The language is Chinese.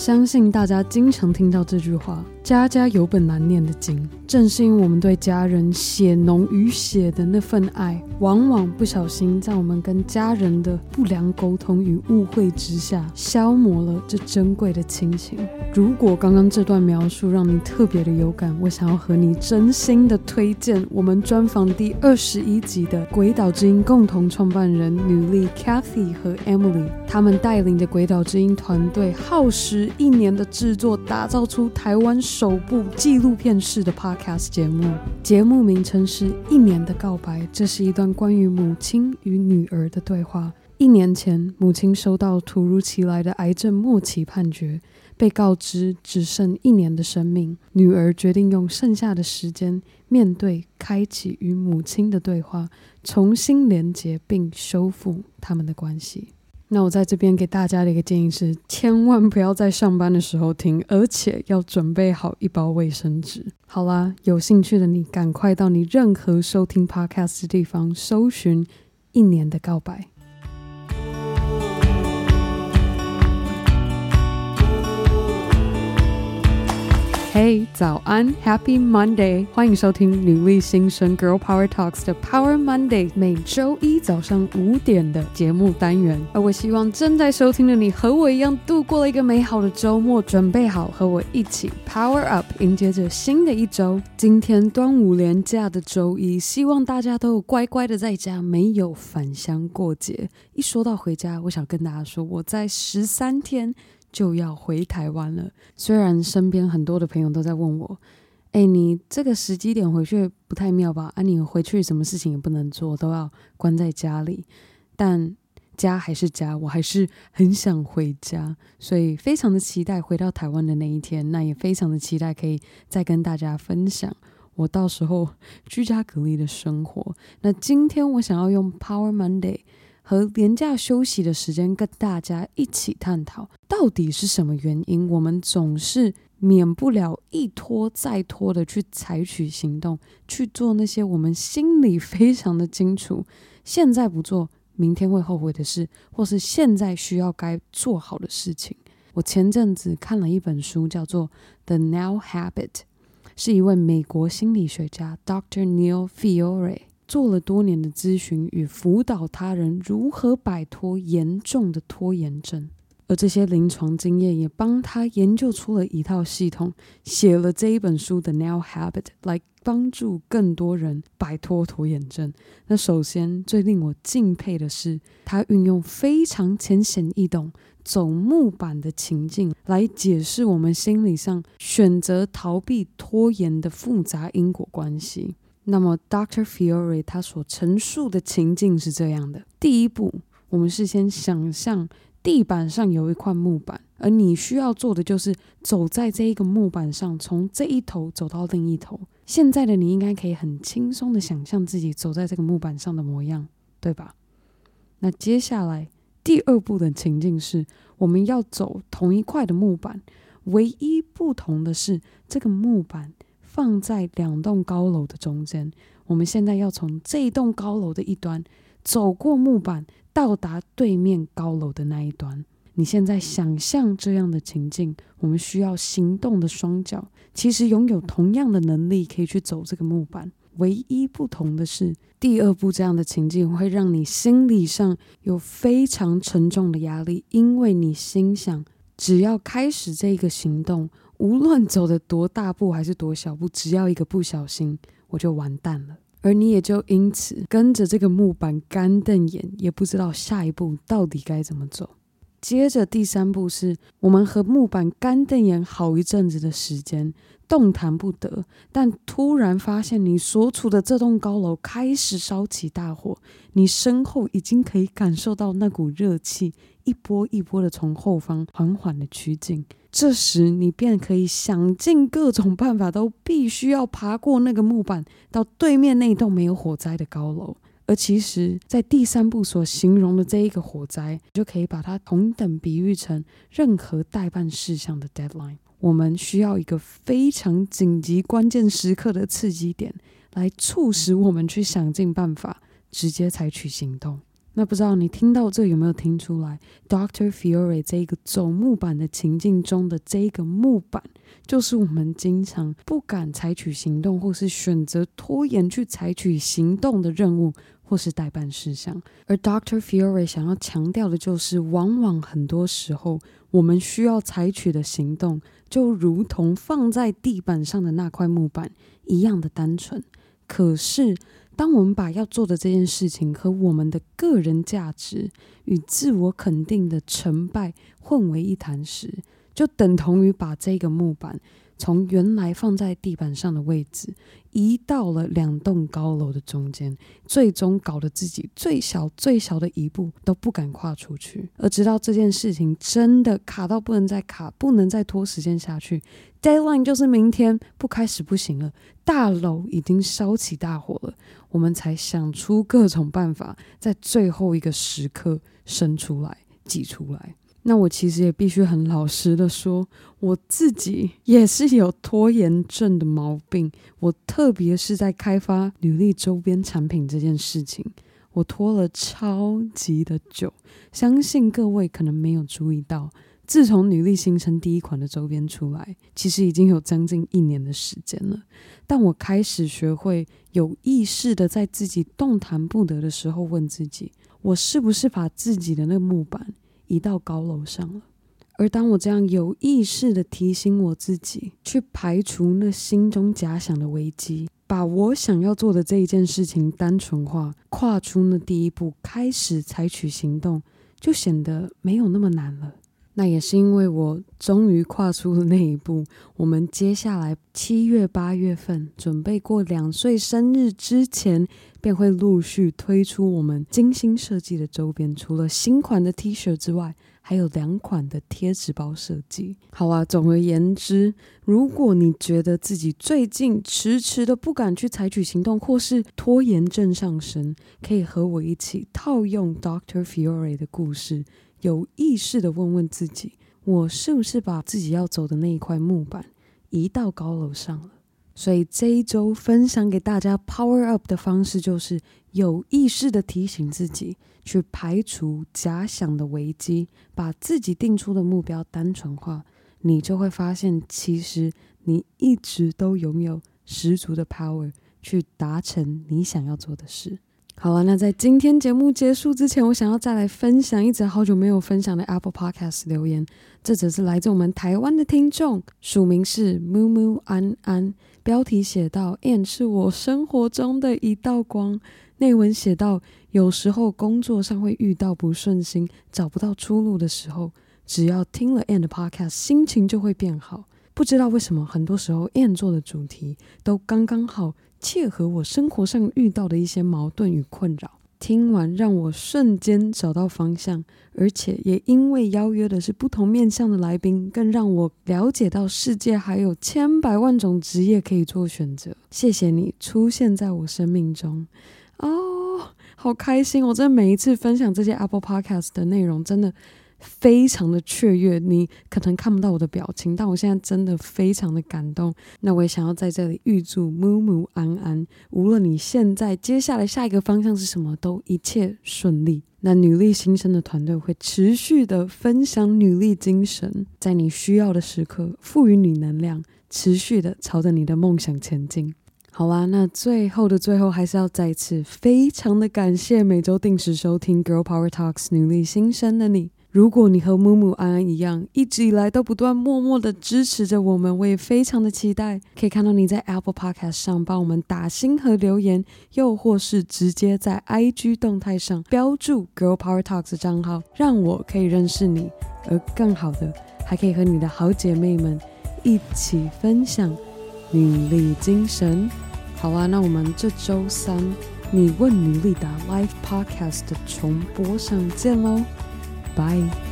相信大家经常听到这句话：“家家有本难念的经。”正是因为我们对家人血浓于血的那份爱，往往不小心在我们跟家人的不良沟通与误会之下，消磨了这珍贵的亲情。如果刚刚这段描述让你特别的有感，我想要和你真心的推荐我们专访第二十一集的鬼岛之音共同创办人女力 Cathy 和 Emily，他们带领着鬼岛之音团队，耗时一年的制作，打造出台湾首部纪录片式的 Podcast 节目。节目名称是《一年的告白》，这是一段关于母亲与女儿的对话。一年前，母亲收到突如其来的癌症末期判决，被告知只剩一年的生命。女儿决定用剩下的时间面对、开启与母亲的对话，重新连接并修复他们的关系。那我在这边给大家的一个建议是，千万不要在上班的时候听，而且要准备好一包卫生纸。好啦，有兴趣的你赶快到你任何收听 Podcast 的地方搜寻《一年的告白》。嘿，早安，Happy Monday！欢迎收听女力新生 Girl Power Talks 的 Power Monday，每周一早上五点的节目单元。而我希望正在收听的你和我一样度过了一个美好的周末，准备好和我一起 Power Up，迎接着新的一周。今天端午连假的周一，希望大家都有乖乖的在家，没有返乡过节。一说到回家，我想跟大家说，我在十三天。就要回台湾了。虽然身边很多的朋友都在问我：“哎，你这个时机点回去不太妙吧？啊，你回去什么事情也不能做，都要关在家里。但家还是家，我还是很想回家，所以非常的期待回到台湾的那一天。那也非常的期待可以再跟大家分享我到时候居家隔离的生活。那今天我想要用 Power Monday。和连假休息的时间，跟大家一起探讨，到底是什么原因，我们总是免不了一拖再拖的去采取行动，去做那些我们心里非常的清楚，现在不做，明天会后悔的事，或是现在需要该做好的事情。我前阵子看了一本书，叫做《The Now Habit》，是一位美国心理学家 Dr. Neil Fiore。做了多年的咨询与辅导他人如何摆脱严重的拖延症，而这些临床经验也帮他研究出了一套系统，写了这一本书的《Now Habit》来帮助更多人摆脱拖延症。那首先最令我敬佩的是，他运用非常浅显易懂、走木板的情境来解释我们心理上选择逃避拖延的复杂因果关系。那么，Dr. Fiore 他所陈述的情境是这样的：第一步，我们是先想象地板上有一块木板，而你需要做的就是走在这一个木板上，从这一头走到另一头。现在的你应该可以很轻松的想象自己走在这个木板上的模样，对吧？那接下来第二步的情境是，我们要走同一块的木板，唯一不同的是这个木板。放在两栋高楼的中间，我们现在要从这一栋高楼的一端走过木板，到达对面高楼的那一端。你现在想象这样的情境，我们需要行动的双脚，其实拥有同样的能力可以去走这个木板。唯一不同的是，第二步这样的情境会让你心理上有非常沉重的压力，因为你心想，只要开始这个行动。无论走的多大步还是多小步，只要一个不小心，我就完蛋了。而你也就因此跟着这个木板干瞪眼，也不知道下一步到底该怎么走。接着第三步是我们和木板干瞪眼好一阵子的时间，动弹不得。但突然发现你所处的这栋高楼开始烧起大火，你身后已经可以感受到那股热气一波一波的从后方缓缓的趋近。这时，你便可以想尽各种办法，都必须要爬过那个木板，到对面那栋没有火灾的高楼。而其实，在第三步所形容的这一个火灾，就可以把它同等比喻成任何待办事项的 deadline。我们需要一个非常紧急、关键时刻的刺激点，来促使我们去想尽办法，直接采取行动。那不知道你听到这有没有听出来？Dr. Fiore 这一个走木板的情境中的这一个木板，就是我们经常不敢采取行动，或是选择拖延去采取行动的任务，或是待办事项。而 Dr. Fiore 想要强调的就是，往往很多时候，我们需要采取的行动，就如同放在地板上的那块木板一样的单纯。可是，当我们把要做的这件事情和我们的个人价值与自我肯定的成败混为一谈时，就等同于把这个木板从原来放在地板上的位置移到了两栋高楼的中间，最终搞得自己最小最小的一步都不敢跨出去。而直到这件事情真的卡到不能再卡，不能再拖时间下去，deadline 就是明天，不开始不行了，大楼已经烧起大火了，我们才想出各种办法，在最后一个时刻生出来、挤出来。那我其实也必须很老实的说，我自己也是有拖延症的毛病。我特别是在开发女力周边产品这件事情，我拖了超级的久。相信各位可能没有注意到，自从女力新生第一款的周边出来，其实已经有将近一年的时间了。但我开始学会有意识的在自己动弹不得的时候，问自己：我是不是把自己的那个木板移到高楼上了，而当我这样有意识的提醒我自己，去排除那心中假想的危机，把我想要做的这一件事情单纯化，跨出那第一步，开始采取行动，就显得没有那么难了。那也是因为我终于跨出了那一步。我们接下来七月、八月份准备过两岁生日之前，便会陆续推出我们精心设计的周边。除了新款的 T 恤之外，还有两款的贴纸包设计。好啊，总而言之，如果你觉得自己最近迟迟的不敢去采取行动，或是拖延症上升，可以和我一起套用 Doctor Fiore 的故事。有意识的问问自己：我是不是把自己要走的那一块木板移到高楼上了？所以这一周分享给大家 Power Up 的方式，就是有意识的提醒自己，去排除假想的危机，把自己定出的目标单纯化，你就会发现，其实你一直都拥有十足的 power 去达成你想要做的事。好了，那在今天节目结束之前，我想要再来分享一则好久没有分享的 Apple Podcast 留言。这则是来自我们台湾的听众，署名是木木安安，标题写道：“And 是我生活中的一道光。”内文写道：“有时候工作上会遇到不顺心，找不到出路的时候，只要听了 And Podcast，心情就会变好。不知道为什么，很多时候 a n 做的主题都刚刚好。”切合我生活上遇到的一些矛盾与困扰，听完让我瞬间找到方向，而且也因为邀约的是不同面向的来宾，更让我了解到世界还有千百万种职业可以做选择。谢谢你出现在我生命中，哦，好开心！我真的每一次分享这些 Apple Podcast 的内容，真的。非常的雀跃，你可能看不到我的表情，但我现在真的非常的感动。那我也想要在这里预祝木木安安，无论你现在接下来下一个方向是什么，都一切顺利。那女力新生的团队会持续的分享女力精神，在你需要的时刻赋予你能量，持续的朝着你的梦想前进。好啦，那最后的最后，还是要再次非常的感谢每周定时收听 Girl Power Talks 女力新生的你。如果你和木木安安一样，一直以来都不断默默的支持着我们，我也非常的期待可以看到你在 Apple Podcast 上帮我们打星和留言，又或是直接在 IG 动态上标注 Girl Power Talks 账号，让我可以认识你，而更好的还可以和你的好姐妹们一起分享女力精神。好啊，那我们这周三你问女力的 Live Podcast 的重播上见喽。Bye.